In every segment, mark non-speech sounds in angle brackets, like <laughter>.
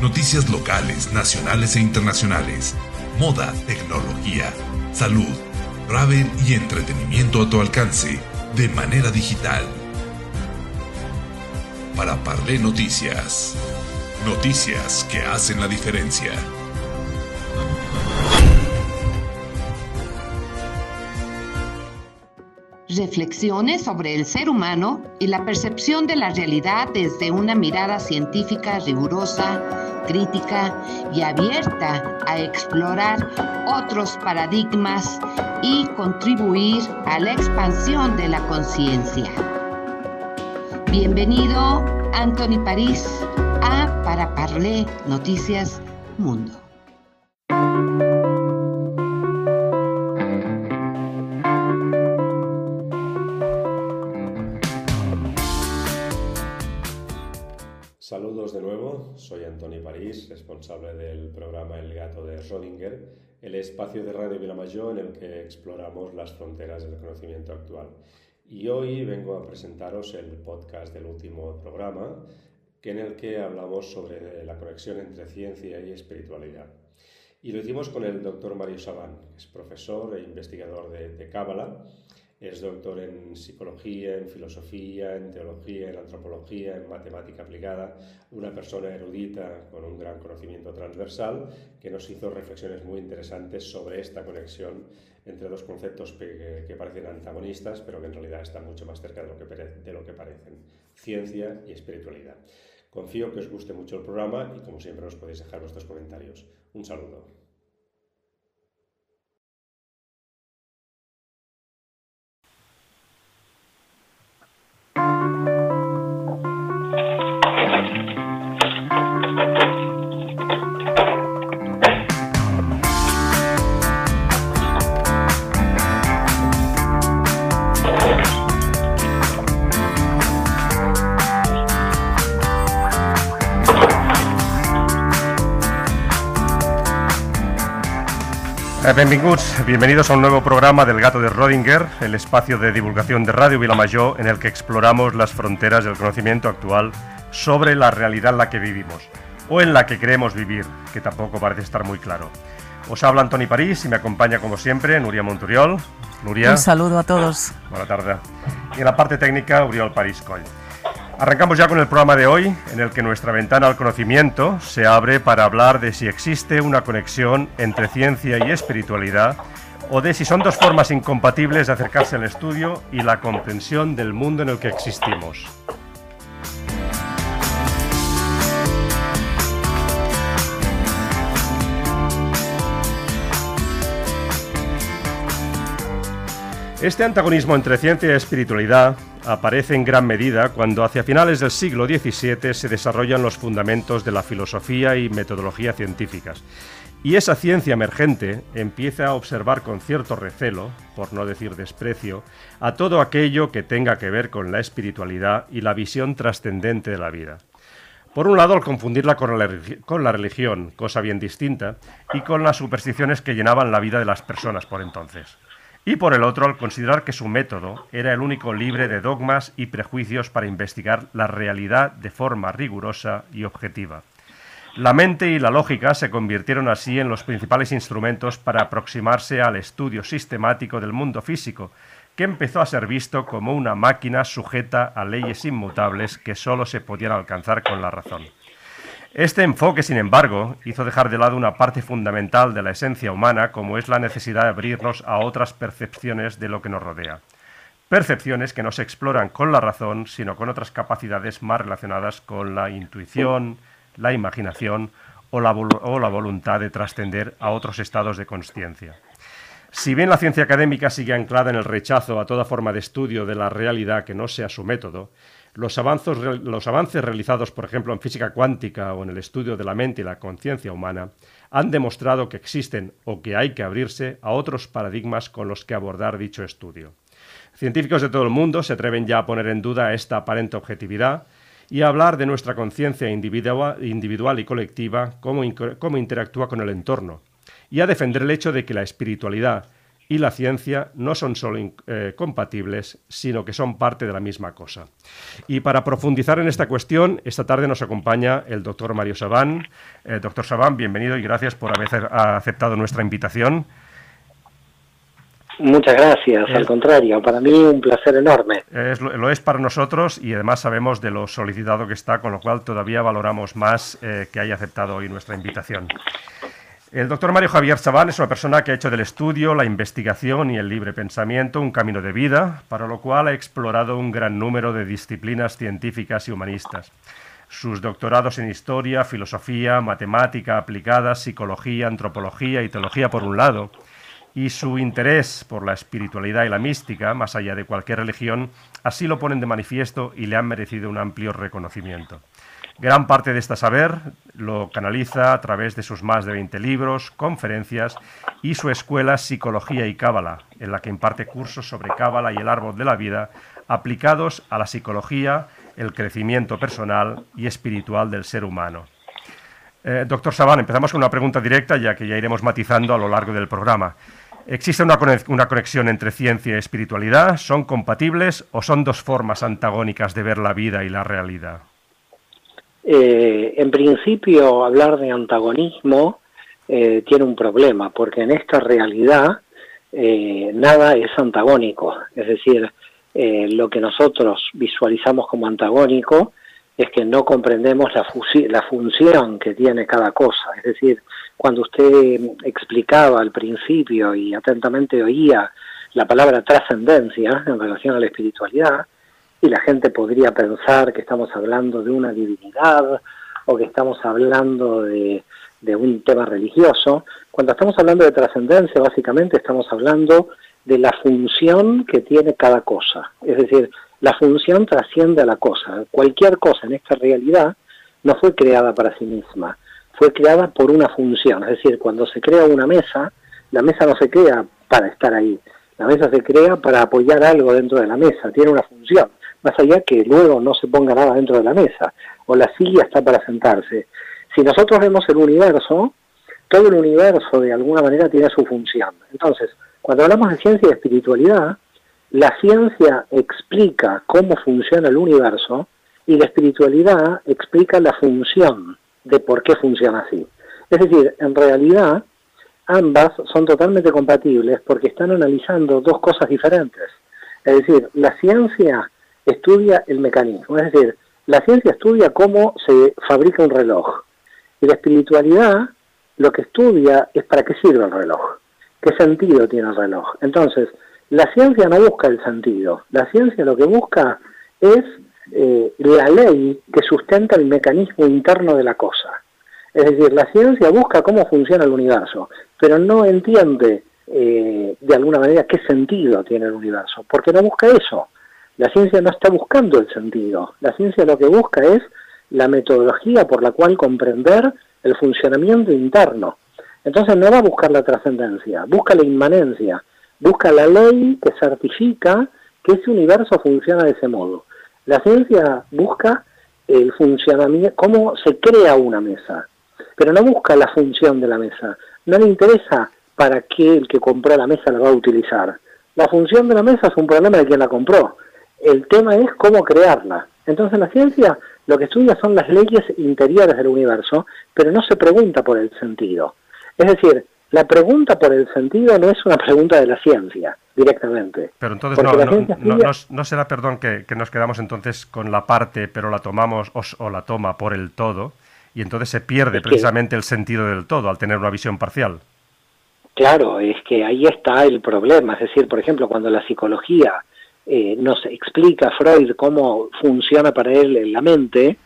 Noticias locales, nacionales e internacionales. Moda, tecnología, salud, travel y entretenimiento a tu alcance de manera digital. Para Parlé Noticias. Noticias que hacen la diferencia. Reflexiones sobre el ser humano y la percepción de la realidad desde una mirada científica rigurosa, crítica y abierta a explorar otros paradigmas y contribuir a la expansión de la conciencia. Bienvenido, Anthony París, a Para Parler Noticias Mundo. Saludos de nuevo, soy Antoni París, responsable del programa El Gato de Rodinger, el espacio de Radio Vilamayor en el que exploramos las fronteras del conocimiento actual. Y hoy vengo a presentaros el podcast del último programa, en el que hablamos sobre la conexión entre ciencia y espiritualidad. Y lo hicimos con el doctor Mario Sabán, que es profesor e investigador de Cábala es doctor en psicología, en filosofía, en teología, en antropología, en matemática aplicada, una persona erudita con un gran conocimiento transversal que nos hizo reflexiones muy interesantes sobre esta conexión entre dos conceptos que, parecen antagonistas, pero que en realidad están mucho más cerca de lo, que, de lo que parecen, ciencia y espiritualidad. Confío que os guste mucho el programa y como siempre os podéis dejar vuestros comentarios. Un saludo. Eh, bienvenidos a un nuevo programa del Gato de Rodinger, el espacio de divulgación de Radio Vilamayor en el que exploramos las fronteras del conocimiento actual sobre la realidad en la que vivimos, o en la que queremos vivir, que tampoco parece estar muy claro. Os habla Antoni París y me acompaña como siempre Nuria Monturiol. Nuria. Un saludo a todos. Buena tarde. Y en la parte técnica, Uriol París Coll. Arrancamos ya con el programa de hoy, en el que nuestra ventana al conocimiento se abre para hablar de si existe una conexión entre ciencia y espiritualidad, o de si son dos formas incompatibles de acercarse al estudio y la comprensión del mundo en el que existimos. Este antagonismo entre ciencia y espiritualidad aparece en gran medida cuando hacia finales del siglo XVII se desarrollan los fundamentos de la filosofía y metodología científicas. Y esa ciencia emergente empieza a observar con cierto recelo, por no decir desprecio, a todo aquello que tenga que ver con la espiritualidad y la visión trascendente de la vida. Por un lado, al confundirla con la, con la religión, cosa bien distinta, y con las supersticiones que llenaban la vida de las personas por entonces y por el otro al considerar que su método era el único libre de dogmas y prejuicios para investigar la realidad de forma rigurosa y objetiva. La mente y la lógica se convirtieron así en los principales instrumentos para aproximarse al estudio sistemático del mundo físico, que empezó a ser visto como una máquina sujeta a leyes inmutables que sólo se podían alcanzar con la razón. Este enfoque, sin embargo, hizo dejar de lado una parte fundamental de la esencia humana, como es la necesidad de abrirnos a otras percepciones de lo que nos rodea. Percepciones que no se exploran con la razón, sino con otras capacidades más relacionadas con la intuición, la imaginación o la, voluntad de trascender a otros estados de conciencia. Si bien la ciencia académica sigue anclada en el rechazo a toda forma de estudio de la realidad que no sea su método, los avances, realizados, por ejemplo, en física cuántica o en el estudio de la mente y la conciencia humana han demostrado que existen o que hay que abrirse a otros paradigmas con los que abordar dicho estudio. Científicos de todo el mundo se atreven ya a poner en duda esta aparente objetividad y a hablar de nuestra conciencia individual y colectiva, cómo, cómo interactúa con el entorno, y a defender el hecho de que la espiritualidad y la ciencia no son solo eh, compatibles, sino que son parte de la misma cosa. Y para profundizar en esta cuestión, esta tarde nos acompaña el doctor Mario Sabán. Eh, doctor Sabán, bienvenido y gracias por haber aceptado nuestra invitación. Muchas gracias, al contrario, para mí un placer enorme. lo, es para nosotros y además sabemos de lo solicitado que está, con lo cual todavía valoramos más eh, que haya aceptado hoy nuestra invitación. El doctor Mario Javier Sabán es una persona que ha hecho del estudio, la investigación y el libre pensamiento un camino de vida, para lo cual ha explorado un gran número de disciplinas científicas y humanistas. Sus doctorados en historia, filosofía, matemática aplicada, psicología, antropología y teología por un lado, y su interés por la espiritualidad y la mística, más allá de cualquier religión, así lo ponen de manifiesto y le han merecido un amplio reconocimiento. Gran parte de este saber lo canaliza a través de sus más de 20 libros, conferencias y su escuela Psicología y Cábala, en la que imparte cursos sobre Cábala y el árbol de la vida aplicados a la psicología, el crecimiento personal y espiritual del ser humano. Eh, doctor Sabán, empezamos con una pregunta directa, ya que ya iremos matizando a lo largo del programa. ¿Existe una, una conexión entre ciencia y espiritualidad? ¿Son compatibles o son dos formas antagónicas de ver la vida y la realidad? Eh, en principio, hablar de antagonismo eh, tiene un problema, porque en esta realidad eh, nada es antagónico. Es decir, lo que nosotros visualizamos como antagónico es que no comprendemos la función que tiene cada cosa. Es decir, cuando usted explicaba al principio y atentamente oía la palabra trascendencia en relación a la espiritualidad, y la gente podría pensar que estamos hablando de una divinidad o que estamos hablando de, un tema religioso. Cuando estamos hablando de trascendencia, básicamente estamos hablando de la función que tiene cada cosa. Es decir, la función trasciende a la cosa. Cualquier cosa en esta realidad no fue creada para sí misma, fue creada por una función. Es decir, cuando se crea una mesa, la mesa no se crea para estar ahí, la mesa se crea para apoyar algo dentro de la mesa, tiene una función más allá que luego no se ponga nada dentro de la mesa, o la silla está para sentarse. Si nosotros vemos el universo, todo el universo de alguna manera tiene su función. Entonces, cuando hablamos de ciencia y espiritualidad, la ciencia explica cómo funciona el universo y la espiritualidad explica la función de por qué funciona así. Es decir, en realidad ambas son totalmente compatibles porque están analizando dos cosas diferentes. Es decir, la ciencia estudia el mecanismo, es decir, la ciencia estudia cómo se fabrica un reloj y la espiritualidad lo que estudia es para qué sirve el reloj, qué sentido tiene el reloj. Entonces, la ciencia no busca el sentido, la ciencia lo que busca es eh, la ley que sustenta el mecanismo interno de la cosa. Es decir, la ciencia busca cómo funciona el universo, pero no entiende eh, de alguna manera qué sentido tiene el universo, porque no busca eso. La ciencia no está buscando el sentido, la ciencia lo que busca es la metodología por la cual comprender el funcionamiento interno. Entonces no va a buscar la trascendencia, busca la inmanencia, busca la ley que certifica que ese universo funciona de ese modo. La ciencia busca el funcionamiento, cómo se crea una mesa, pero no busca la función de la mesa. No le interesa para qué el que compró la mesa la va a utilizar. La función de la mesa es un problema de quien la compró el tema es cómo crearla. Entonces la ciencia lo que estudia son las leyes interiores del universo, pero no se pregunta por el sentido. Es decir, la pregunta por el sentido no es una pregunta de la ciencia directamente. Pero entonces no, no, será, perdón, que, nos quedamos entonces con la parte, pero la tomamos o, la toma por el todo, y entonces se pierde precisamente el sentido del todo al tener una visión parcial. Claro, es que ahí está el problema. Es decir, por ejemplo, cuando la psicología eh, nos explica Freud cómo funciona para él la mente,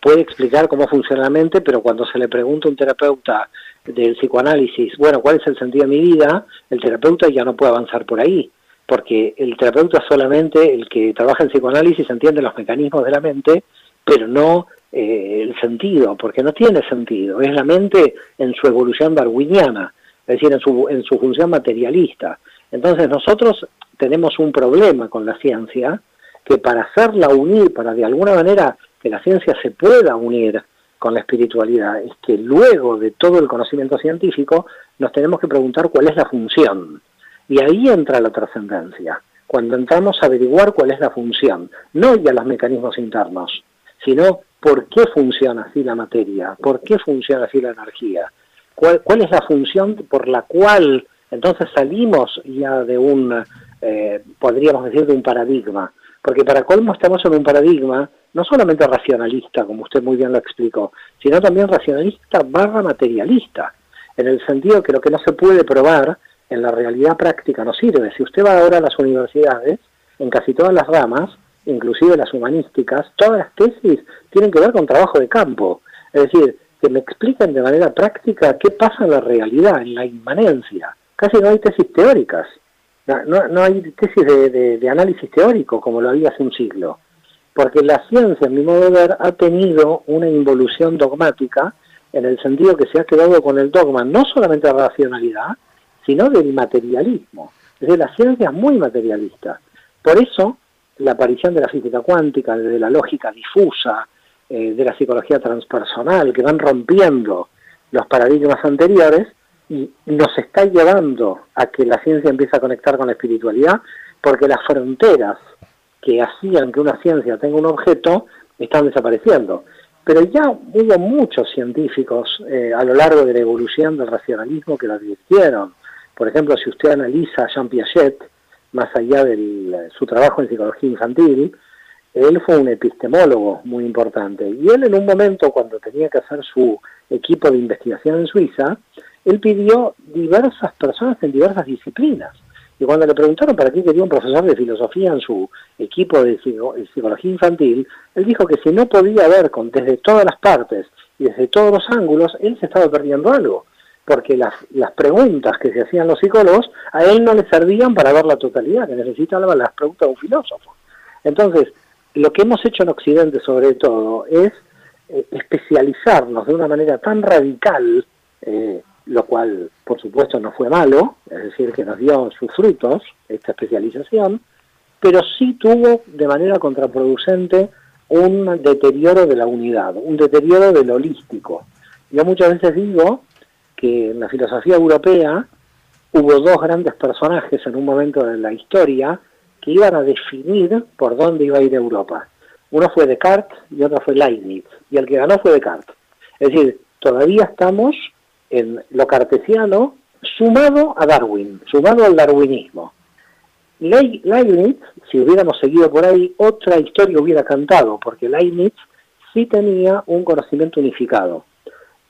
puede explicar cómo funciona la mente, pero cuando se le pregunta a un terapeuta del psicoanálisis, bueno, ¿cuál es el sentido de mi vida? El terapeuta ya no puede avanzar por ahí, porque el terapeuta solamente, el que trabaja en psicoanálisis, entiende los mecanismos de la mente, pero no eh, el sentido, porque no tiene sentido, es la mente en su evolución darwiniana, es decir, en su, en su función materialista. Entonces nosotros tenemos un problema con la ciencia, que para hacerla unir, para de alguna manera que la ciencia se pueda unir con la espiritualidad, es que luego de todo el conocimiento científico nos tenemos que preguntar cuál es la función. Y ahí entra la trascendencia, cuando entramos a averiguar cuál es la función, no ya los mecanismos internos, sino por qué funciona así la materia, por qué funciona así la energía, cuál, cuál es la función por la cual entonces salimos ya de un, eh, podríamos decir, de un paradigma, porque para colmo estamos en un paradigma no solamente racionalista, como usted muy bien lo explicó, sino también racionalista barra materialista, en el sentido que lo que no se puede probar en la realidad práctica no sirve. Si usted va ahora a las universidades, en casi todas las ramas, inclusive las humanísticas, todas las tesis tienen que ver con trabajo de campo. Es decir, que me expliquen de manera práctica qué pasa en la realidad, en la inmanencia. Casi no hay tesis teóricas, no, no hay tesis de, de, análisis teórico como lo había hace un siglo, porque la ciencia, en mi modo de ver, ha tenido una involución dogmática en el sentido que se ha quedado con el dogma no solamente de racionalidad, sino del materialismo. Es decir, la ciencia es muy materialista. Por eso, la aparición de la física cuántica, de la lógica difusa, eh, de la psicología transpersonal, que van rompiendo los paradigmas anteriores nos está llevando a que la ciencia empiece a conectar con la espiritualidad, porque las fronteras que hacían que una ciencia tenga un objeto están desapareciendo. Pero ya hubo muchos científicos eh, a lo largo de la evolución del racionalismo que lo advirtieron. Por ejemplo, si usted analiza a Jean Piaget, más allá de su trabajo en psicología infantil, él fue un epistemólogo muy importante. Y él en un momento, cuando tenía que hacer su equipo de investigación en Suiza, él pidió diversas personas en diversas disciplinas. Y cuando le preguntaron para qué quería un profesor de filosofía en su equipo de psicología infantil, él dijo que si no podía ver con, desde todas las partes y desde todos los ángulos, él se estaba perdiendo algo porque las, las preguntas que se hacían los psicólogos a él no le servían para ver la totalidad, que necesitaba las preguntas de un filósofo. Entonces, lo que hemos hecho en Occidente sobre todo es eh, especializarnos de una manera tan radical, eh, lo cual por supuesto no fue malo, es decir, que nos dio sus frutos esta especialización, pero sí tuvo de manera contraproducente un deterioro de la unidad, un deterioro del holístico. Yo muchas veces digo que en la filosofía europea hubo dos grandes personajes en un momento de la historia que iban a definir por dónde iba a ir Europa. Uno fue Descartes y otro fue Leibniz, y el que ganó fue Descartes. Es decir, todavía estamos en lo cartesiano sumado a Darwin, sumado al darwinismo. Leibniz, si hubiéramos seguido por ahí, otra historia hubiera cantado, porque Leibniz sí tenía un conocimiento unificado.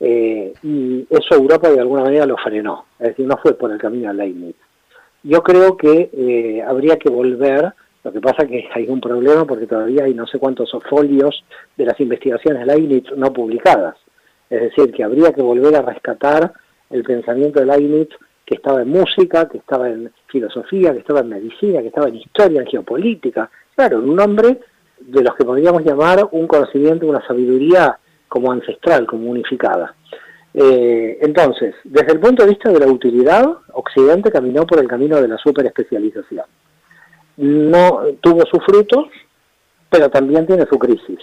Eh, y eso Europa de alguna manera lo frenó, es decir, no fue por el camino de Leibniz. Yo creo que eh, habría que volver, lo que pasa que hay un problema porque todavía hay no sé cuántos folios de las investigaciones de Leibniz no publicadas, es decir, que habría que volver a rescatar el pensamiento de Leibniz que estaba en música, que estaba en filosofía, que estaba en medicina, que estaba en historia, en geopolítica, claro, un hombre de los que podríamos llamar un conocimiento, una sabiduría como ancestral, como unificada. Eh, entonces, desde el punto de vista de la utilidad, Occidente caminó por el camino de la superespecialización. No tuvo sus frutos, pero también tiene su crisis.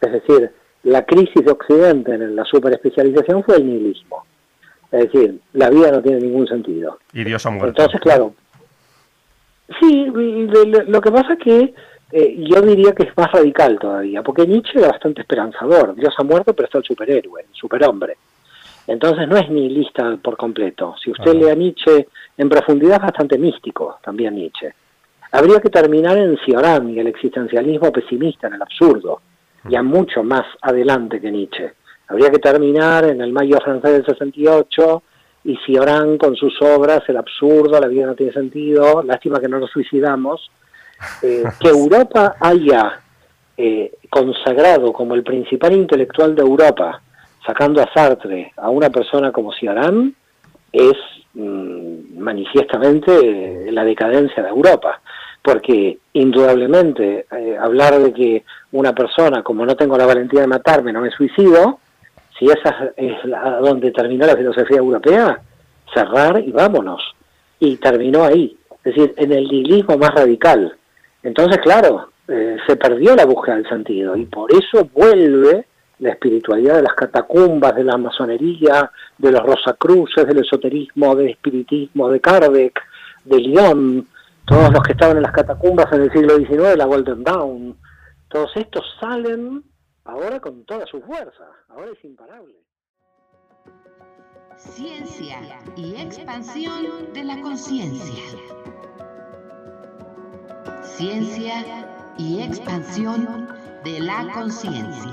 Es decir, la crisis de Occidente en la superespecialización fue el nihilismo. Es decir, la vida no tiene ningún sentido. Y Dios ha muerto. Entonces, claro. Sí, lo que pasa es que eh, yo diría que es más radical todavía, porque Nietzsche era bastante esperanzador. Dios ha muerto, pero está el superhéroe, el superhombre. Entonces no es nihilista por completo. Si usted lee a Nietzsche en profundidad es bastante místico también Nietzsche. Habría que terminar en Cioran y el existencialismo pesimista, en el absurdo, ya mucho más adelante que Nietzsche. Habría que terminar en el mayo francés del 68 y Cioran con sus obras, el absurdo, la vida no tiene sentido, lástima que no nos suicidamos, eh, <laughs> que Europa haya eh, consagrado como el principal intelectual de Europa, sacando a Sartre, a una persona como Ciarán, es mm, manifiestamente la decadencia de Europa. Porque indudablemente eh, hablar de que una persona, como no tengo la valentía de matarme, no me suicido, si esa es la, donde terminó la filosofía europea, cerrar y vámonos. Y terminó ahí. Es decir, en el nihilismo más radical, entonces, claro, eh, se perdió la búsqueda del sentido y por eso vuelve la espiritualidad de las catacumbas, de la masonería, de los rosacruces, del esoterismo, del espiritismo, de Kardec, de Lyon, todos los que estaban en las catacumbas en el siglo XIX, la Golden Dawn, todos estos salen ahora con toda su fuerza, ahora es imparable. Ciencia y expansión de la conciencia. Ciencia y expansión de la conciencia.